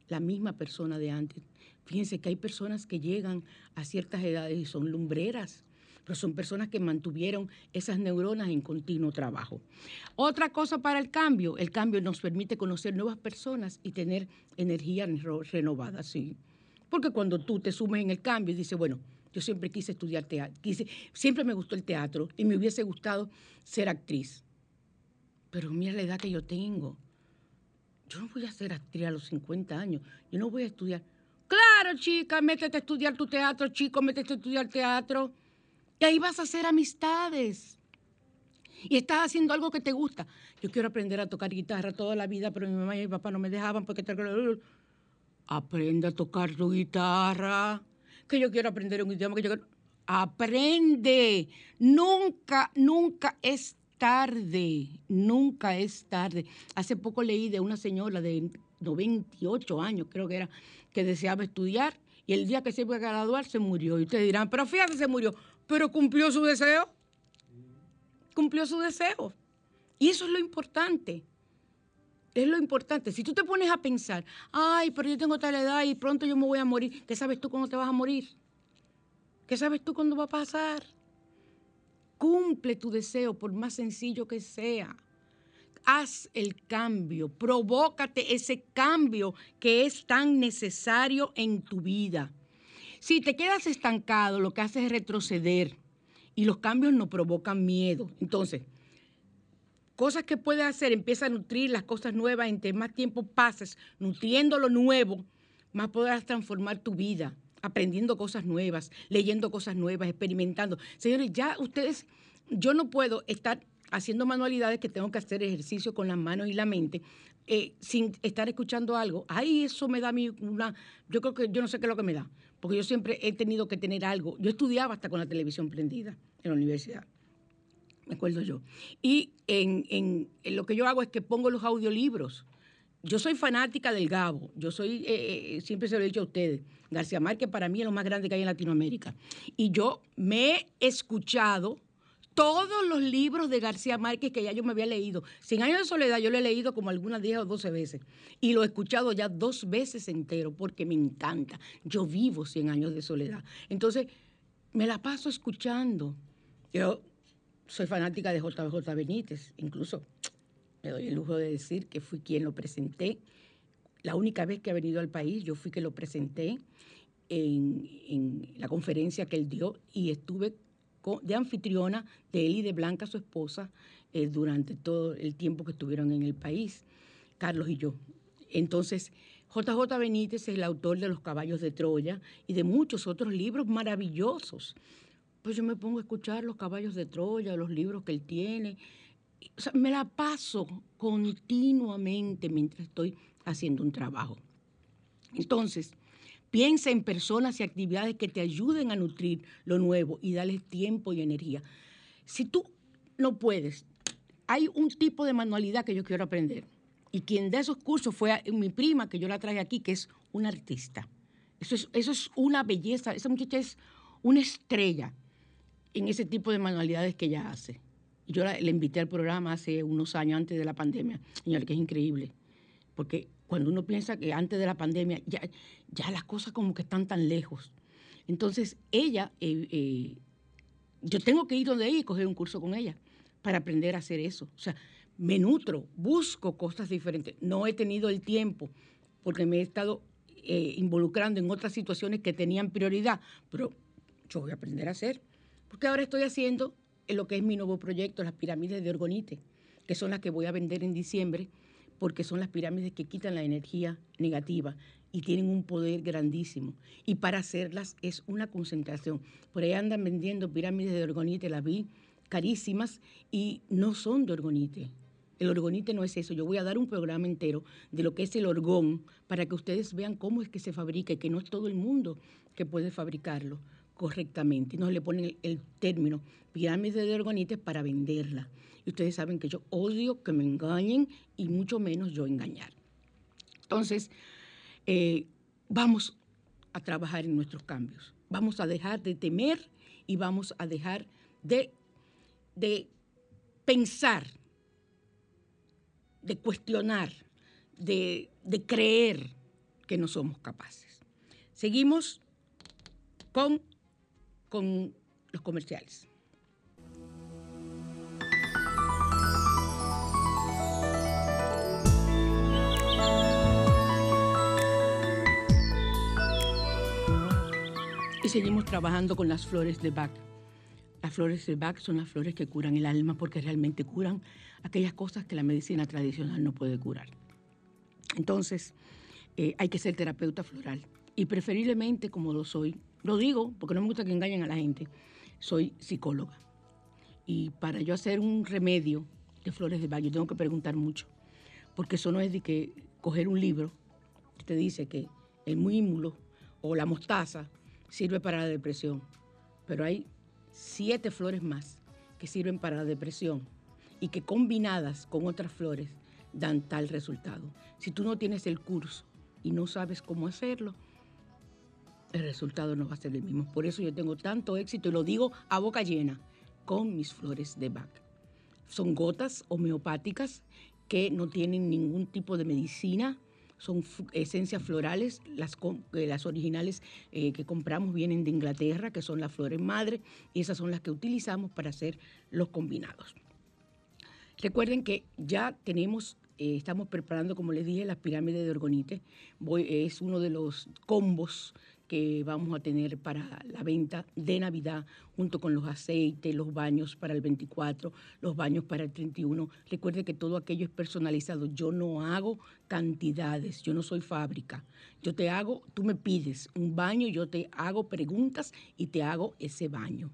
la misma persona de antes. Fíjense que hay personas que llegan a ciertas edades y son lumbreras, pero son personas que mantuvieron esas neuronas en continuo trabajo. Otra cosa para el cambio, el cambio nos permite conocer nuevas personas y tener energía renovada, sí. Porque cuando tú te sumes en el cambio y dices, bueno, yo siempre quise estudiar teatro, siempre me gustó el teatro y me hubiese gustado ser actriz. Pero mira la edad que yo tengo. Yo no voy a ser actriz a los 50 años. Yo no voy a estudiar. Claro, chica, métete a estudiar tu teatro, chico, métete a estudiar teatro. Y ahí vas a hacer amistades. Y estás haciendo algo que te gusta. Yo quiero aprender a tocar guitarra toda la vida, pero mi mamá y mi papá no me dejaban porque... Aprende a tocar tu guitarra. Que yo quiero aprender un idioma que yo. Aprende. Nunca, nunca es tarde. Nunca es tarde. Hace poco leí de una señora de 98 años, creo que era, que deseaba estudiar y el día que se iba a graduar se murió. Y ustedes dirán, pero fíjate, se murió pero cumplió su deseo. Cumplió su deseo. Y eso es lo importante. Es lo importante. Si tú te pones a pensar, ay, pero yo tengo tal edad y pronto yo me voy a morir, ¿qué sabes tú cuándo te vas a morir? ¿Qué sabes tú cuándo va a pasar? Cumple tu deseo, por más sencillo que sea. Haz el cambio, provócate ese cambio que es tan necesario en tu vida. Si te quedas estancado, lo que haces es retroceder y los cambios no provocan miedo. Entonces, cosas que puedes hacer, empieza a nutrir las cosas nuevas, entre más tiempo pases nutriendo lo nuevo, más podrás transformar tu vida, aprendiendo cosas nuevas, leyendo cosas nuevas, experimentando. Señores, ya ustedes, yo no puedo estar haciendo manualidades que tengo que hacer ejercicio con las manos y la mente eh, sin estar escuchando algo. Ay, eso me da a mí una... Yo creo que yo no sé qué es lo que me da porque yo siempre he tenido que tener algo. Yo estudiaba hasta con la televisión prendida en la universidad, me acuerdo yo. Y en, lo que yo hago es que pongo los audiolibros. Yo soy fanática del Gabo, yo soy, eh, eh, siempre se lo he dicho a ustedes, García Márquez para mí es lo más grande que hay en Latinoamérica. Y yo me he escuchado todos los libros de García Márquez que ya yo me había leído. Cien años de soledad yo lo he leído como algunas 10 o 12 veces y lo he escuchado ya dos veces entero porque me encanta. Yo vivo Cien años de soledad. Entonces, me la paso escuchando. Yo soy fanática de JBJ Benítez, incluso me doy el lujo de decir que fui quien lo presenté. La única vez que ha venido al país, yo fui que lo presenté en, en la conferencia que él dio y estuve de anfitriona de él y de Blanca, su esposa, eh, durante todo el tiempo que estuvieron en el país. Carlos y yo. Entonces, JJ Benítez es el autor de Los caballos de Troya y de muchos otros libros maravillosos. Pues yo me pongo a escuchar Los caballos de Troya, los libros que él tiene. O sea, me la paso continuamente mientras estoy haciendo un trabajo. Entonces, piensa en personas y actividades que te ayuden a nutrir lo nuevo y darles tiempo y energía. Si tú no puedes, hay un tipo de manualidad que yo quiero aprender. Y quien da esos cursos fue mi prima, que yo la traje aquí, que es una artista. Eso es, eso es una belleza. Esa muchacha es una estrella en ese tipo de manualidades que ella hace. Yo la, le invité al programa hace unos años antes de la pandemia. Señor, que es increíble. Porque cuando uno piensa que antes de la pandemia ya, ya las cosas como que están tan lejos. Entonces, ella, eh, eh, yo tengo que ir donde ella y coger un curso con ella para aprender a hacer eso. O sea, me nutro, busco cosas diferentes. No he tenido el tiempo porque me he estado eh, involucrando en otras situaciones que tenían prioridad, pero yo voy a aprender a hacer. Porque ahora estoy haciendo lo que es mi nuevo proyecto, las pirámides de Orgonite, que son las que voy a vender en diciembre, porque son las pirámides que quitan la energía negativa y tienen un poder grandísimo. Y para hacerlas es una concentración. Por ahí andan vendiendo pirámides de Orgonite, las vi carísimas y no son de Orgonite. El orgonite no es eso. Yo voy a dar un programa entero de lo que es el orgón para que ustedes vean cómo es que se fabrica y que no es todo el mundo que puede fabricarlo correctamente. Y le ponen el, término pirámide de orgonite para venderla. Y ustedes saben que yo odio que me engañen y mucho menos yo engañar. Entonces, eh, vamos a trabajar en nuestros cambios. Vamos a dejar de temer y vamos a dejar de, de pensar de cuestionar, de, de creer que no somos capaces. Seguimos con, con los comerciales. Y seguimos trabajando con las flores de Bach. Las flores de Bach son las flores que curan el alma porque realmente curan aquellas cosas que la medicina tradicional no puede curar. Entonces, eh, hay que ser terapeuta floral. Y preferiblemente, como lo soy, lo digo porque no me gusta que engañen a la gente, soy psicóloga. Y para yo hacer un remedio de flores de Bach, yo tengo que preguntar mucho. Porque eso no es de que coger un libro que te dice que el muímulo o la mostaza sirve para la depresión. Pero hay siete flores más que sirven para la depresión y que combinadas con otras flores dan tal resultado. Si tú no tienes el curso y no sabes cómo hacerlo, el resultado no va a ser el mismo. Por eso yo tengo tanto éxito y lo digo a boca llena con mis flores de Bach. Son gotas homeopáticas que no tienen ningún tipo de medicina, son esencias florales, las, eh, las originales eh, que compramos vienen de Inglaterra, que son las flores madre, y esas son las que utilizamos para hacer los combinados. Recuerden que ya tenemos, eh, estamos preparando, como les dije, las pirámides de Orgonite. Voy, es uno de los combos que vamos a tener para la venta de Navidad, junto con los aceites, los baños para el 24, los baños para el 31. Recuerde que todo aquello es personalizado. Yo no hago cantidades, yo no soy fábrica. Yo te hago, tú me pides un baño, yo te hago preguntas y te hago ese baño.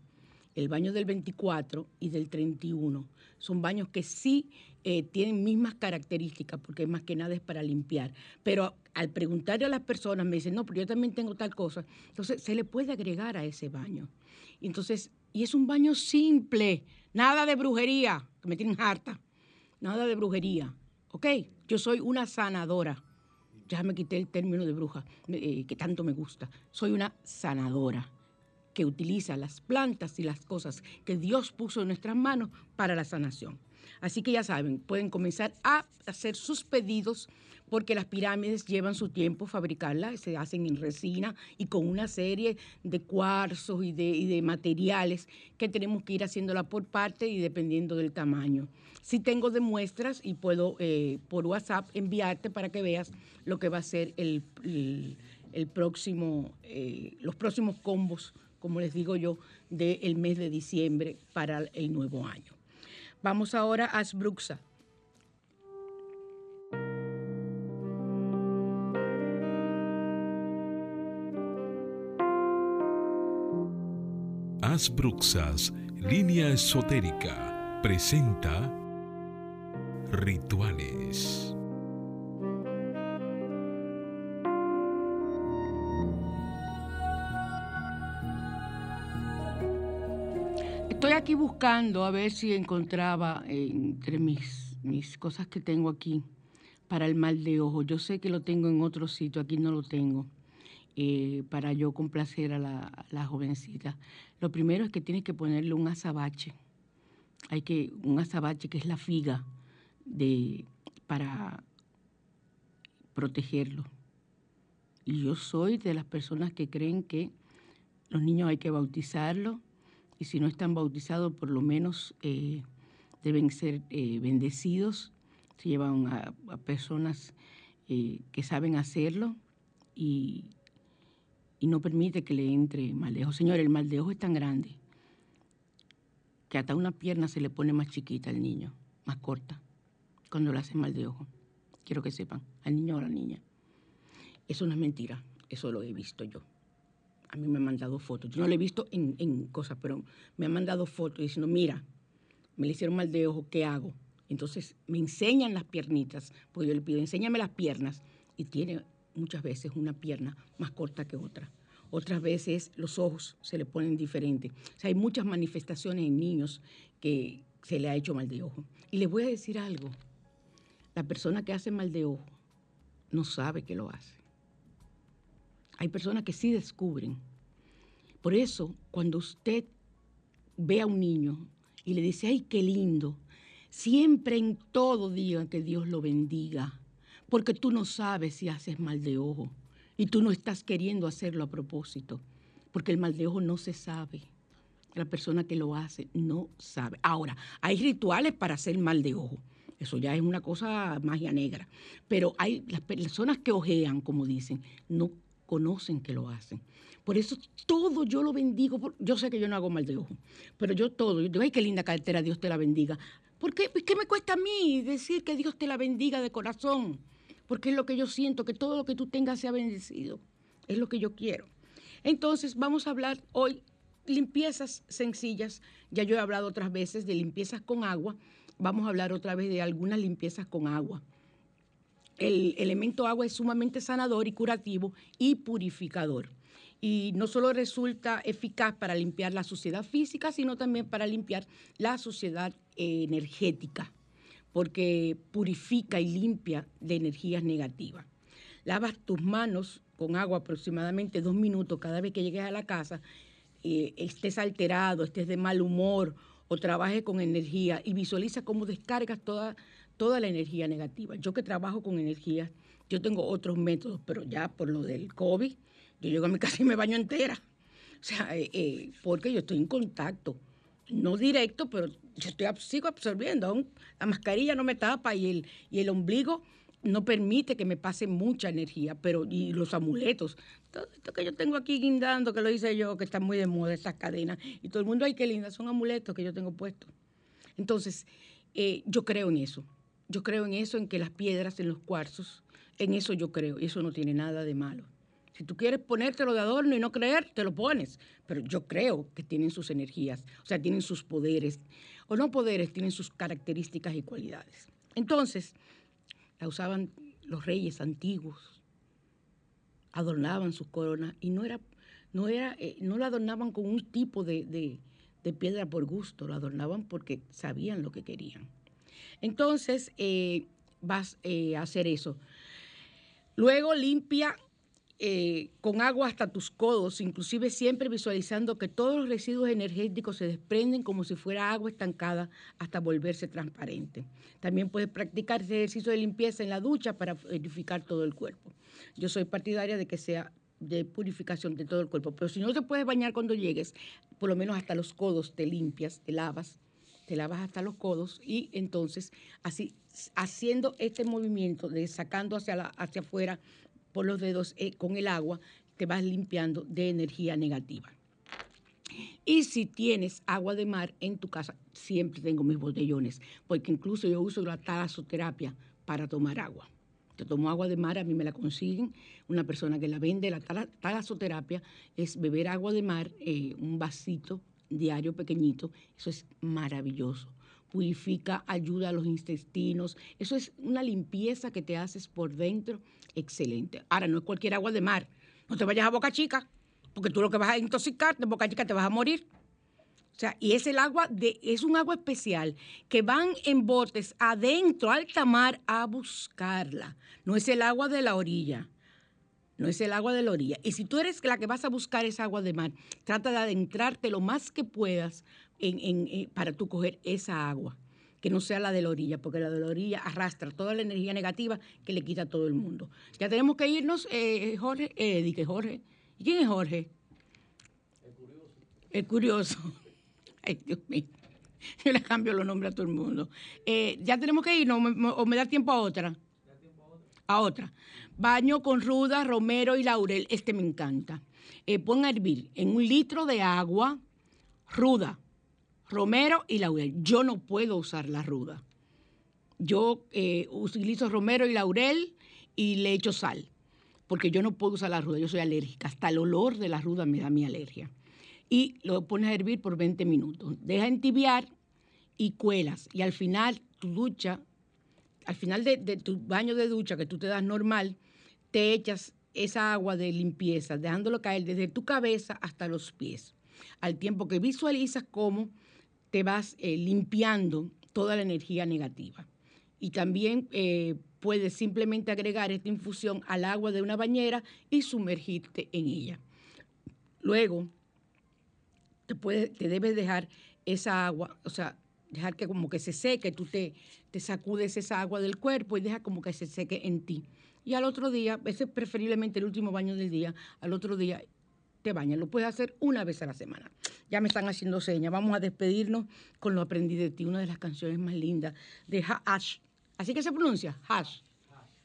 El baño del 24 y del 31 son baños que sí eh, tienen mismas características, porque más que nada es para limpiar. Pero al preguntarle a las personas, me dicen, no, pero yo también tengo tal cosa. Entonces, se le puede agregar a ese baño. Entonces, y es un baño simple, nada de brujería, que me tienen harta, nada de brujería, ¿ok? Yo soy una sanadora. Ya me quité el término de bruja, eh, que tanto me gusta. Soy una sanadora que utiliza las plantas y las cosas que Dios puso en nuestras manos para la sanación. Así que ya saben, pueden comenzar a hacer sus pedidos porque las pirámides llevan su tiempo fabricarlas, se hacen en resina y con una serie de cuarzos y de, materiales que tenemos que ir haciéndola por parte y dependiendo del tamaño. Si tengo de muestras y puedo eh, por WhatsApp enviarte para que veas lo que va a ser el, próximo, eh, los próximos combos, como les digo yo, del mes de diciembre para el nuevo año. Vamos ahora a Asbruxa. Asbruxas, línea esotérica, presenta rituales. Aquí buscando a ver si encontraba entre mis, mis cosas que tengo aquí para el mal de ojo. Yo sé que lo tengo en otro sitio, aquí no lo tengo. Eh, para yo complacer a la, la, jovencita. Lo primero es que tienes que ponerle un azabache. Hay que, un azabache que es la figa de, para protegerlo. Y yo soy de las personas que creen que los niños hay que bautizarlos y si no están bautizados, por lo menos eh, deben ser eh, bendecidos. Se llevan a, personas eh, que saben hacerlo y, y, no permite que le entre mal de ojo. Señor, el mal de ojo es tan grande que hasta una pierna se le pone más chiquita al niño, más corta, cuando le hacen mal de ojo. Quiero que sepan, al niño o a la niña. Eso no es mentira, eso lo he visto yo a mí me han mandado fotos. Yo no lo he visto en, en, cosas, pero me han mandado fotos diciendo, mira, me le hicieron mal de ojo, ¿qué hago? Entonces me enseñan las piernitas, porque yo le pido, enséñame las piernas, y tiene muchas veces una pierna más corta que otra. Otras veces los ojos se le ponen diferentes. O sea, hay muchas manifestaciones en niños que se le ha hecho mal de ojo. Y les voy a decir algo, la persona que hace mal de ojo no sabe que lo hace. Hay personas que sí descubren. Por eso, cuando usted ve a un niño y le dice, ay, qué lindo, siempre en todo diga que Dios lo bendiga, porque tú no sabes si haces mal de ojo y tú no estás queriendo hacerlo a propósito, porque el mal de ojo no se sabe. La persona que lo hace no sabe. Ahora, hay rituales para hacer mal de ojo. Eso ya es una cosa magia negra. Pero hay las personas que ojean, como dicen, no conocen que lo hacen. Por eso todo yo lo bendigo. Yo sé que yo no hago mal de ojo, pero yo todo, ay, qué linda cartera, Dios te la bendiga. ¿Por qué? ¿Qué me cuesta a mí decir que Dios te la bendiga de corazón? Porque es lo que yo siento, que todo lo que tú tengas sea bendecido. Es lo que yo quiero. Entonces, vamos a hablar hoy limpiezas sencillas. Ya yo he hablado otras veces de limpiezas con agua. Vamos a hablar otra vez de algunas limpiezas con agua el elemento agua es sumamente sanador y curativo y purificador. Y no solo resulta eficaz para limpiar la suciedad física, sino también para limpiar la suciedad energética, porque purifica y limpia de energías negativas. Lavas tus manos con agua aproximadamente dos minutos cada vez que llegues a la casa, eh, estés alterado, estés de mal humor o trabajes con energía y visualiza cómo descargas toda toda la energía negativa. Yo que trabajo con energía, yo tengo otros métodos, pero ya por lo del COVID, yo llego a mi [LAUGHS] casa y me baño entera. O sea, eh, eh, porque yo estoy en contacto, no directo, pero yo estoy, sigo absorbiendo. Aún la mascarilla no me tapa y el, y el ombligo no permite que me pase mucha energía, pero y los amuletos, todo esto que yo tengo aquí guindando, que lo hice yo, que está muy de moda, esas cadenas, y todo el mundo, ay, qué linda, son amuletos que yo tengo puestos. Entonces, eh, yo creo en eso. Yo creo en eso, en que las piedras, en los cuarzos, en eso yo creo, y eso no tiene nada de malo. Si tú quieres ponértelo de adorno y no creer, te lo pones. Pero yo creo que tienen sus energías, o sea, tienen sus poderes, o no poderes, tienen sus características y cualidades. Entonces, la usaban los reyes antiguos, adornaban sus coronas y no era, no era, eh, no la adornaban con un tipo de, de, de piedra por gusto, la adornaban porque sabían lo que querían. Entonces, eh, vas eh, a hacer eso. Luego limpia eh, con agua hasta tus codos, inclusive siempre visualizando que todos los residuos energéticos se desprenden como si fuera agua estancada hasta volverse transparente. También puedes practicar ese ejercicio de limpieza en la ducha para purificar todo el cuerpo. Yo soy partidaria de que sea de purificación de todo el cuerpo, pero si no te puedes bañar cuando llegues, por lo menos hasta los codos te limpias, te lavas te lavas hasta los codos y entonces así haciendo este movimiento de sacando hacia, la, hacia afuera por los dedos eh, con el agua, te vas limpiando de energía negativa. Y si tienes agua de mar en tu casa, siempre tengo mis botellones, porque incluso yo uso la talasoterapia para tomar agua. Yo tomo agua de mar, a mí me la consiguen, una persona que la vende, la tala- talasoterapia, es beber agua de mar, eh, un vasito diario pequeñito, eso es maravilloso. Purifica, ayuda a los intestinos, eso es una limpieza que te haces por dentro, excelente. Ahora, no es cualquier agua de mar, no te vayas a Boca Chica, porque tú lo que vas a intoxicarte, en Boca Chica te vas a morir. O sea, y es el agua de, es un agua especial que van en botes adentro, alta mar, a buscarla. No es el agua de la orilla. No es el agua de la orilla. Y si tú eres la que vas a buscar esa agua de mar, trata de adentrarte lo más que puedas en- para tú coger esa agua. Que no sea la de la orilla, porque la de la orilla arrastra toda la energía negativa que le quita a todo el mundo. Ya tenemos que irnos, eh, Jorge. Eh, dije Jorge. ¿Y quién es Jorge? El curioso. [LAUGHS] Ay, Dios mío. Yo le cambio los nombres a todo el mundo. Eh, ya tenemos que irnos, me, o me da tiempo a otra. A otra. Baño con ruda, romero y laurel. Este me encanta. Eh, pon a hervir en un litro de agua, ruda, romero y laurel. Yo no puedo usar la ruda. Yo eh, utilizo romero y laurel y le echo sal, porque yo no puedo usar la ruda, yo soy alérgica. Hasta el olor de la ruda me da mi alergia. Y lo pones a hervir por 20 minutos. Deja entibiar y cuelas. Y al final tu ducha, al final de, tu baño de ducha que tú te das normal, te echas esa agua de limpieza, dejándolo caer desde tu cabeza hasta los pies. Al tiempo que visualizas cómo te vas eh, limpiando toda la energía negativa. Y también eh, puedes simplemente agregar esta infusión al agua de una bañera y sumergirte en ella. Luego, te, te debes dejar esa agua, o sea, dejar que como que se seque, tú te, te sacudes esa agua del cuerpo y deja como que se seque en ti. Y al otro día, ese es preferiblemente el último baño del día, al otro día te bañas. Lo puedes hacer una vez a la semana. Ya me están haciendo señas. Vamos a despedirnos con Lo aprendí de ti, una de las canciones más lindas de Hash. Así que se pronuncia, Hash.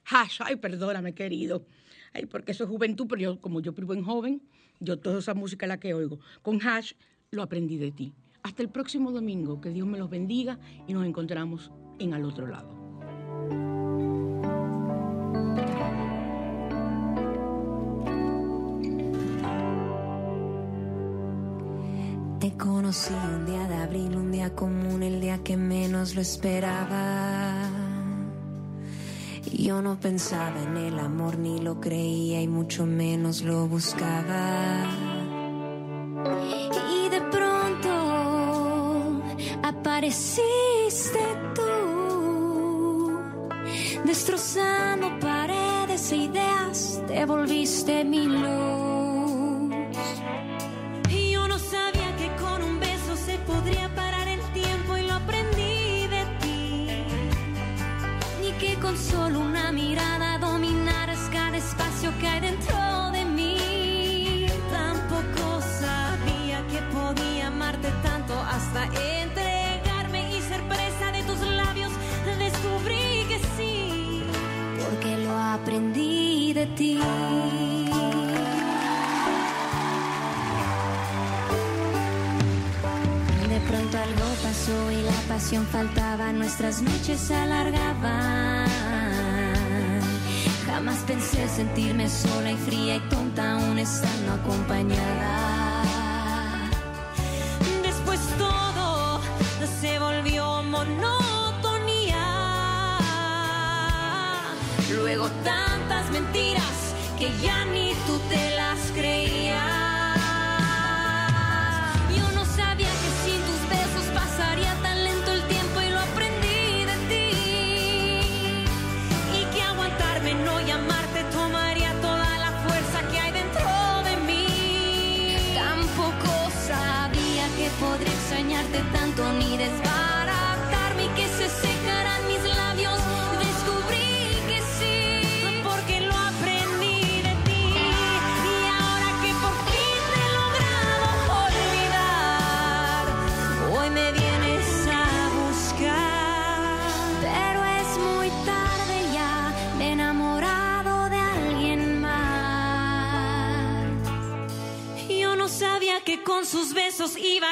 Hash, ay, perdóname, querido. Ay, porque eso es juventud, pero yo, como yo vivo en joven, yo toda esa música la que oigo. Con Hash lo aprendí de ti. Hasta el próximo domingo, que Dios me los bendiga y nos encontramos en al otro lado. Te conocí un día de abril, un día común, el día que menos lo esperaba. Yo no pensaba en el amor, ni lo creía y mucho menos lo buscaba. Apareciste tú, destrozando paredes e ideas, te volviste mi luz. De pronto algo pasó y la pasión faltaba, nuestras noches se alargaban. Jamás pensé sentirme sola y fría y tonta aún estando acompañada. Después todo se volvió monotonía. Luego mentiras que ya ni tú te sus besos iba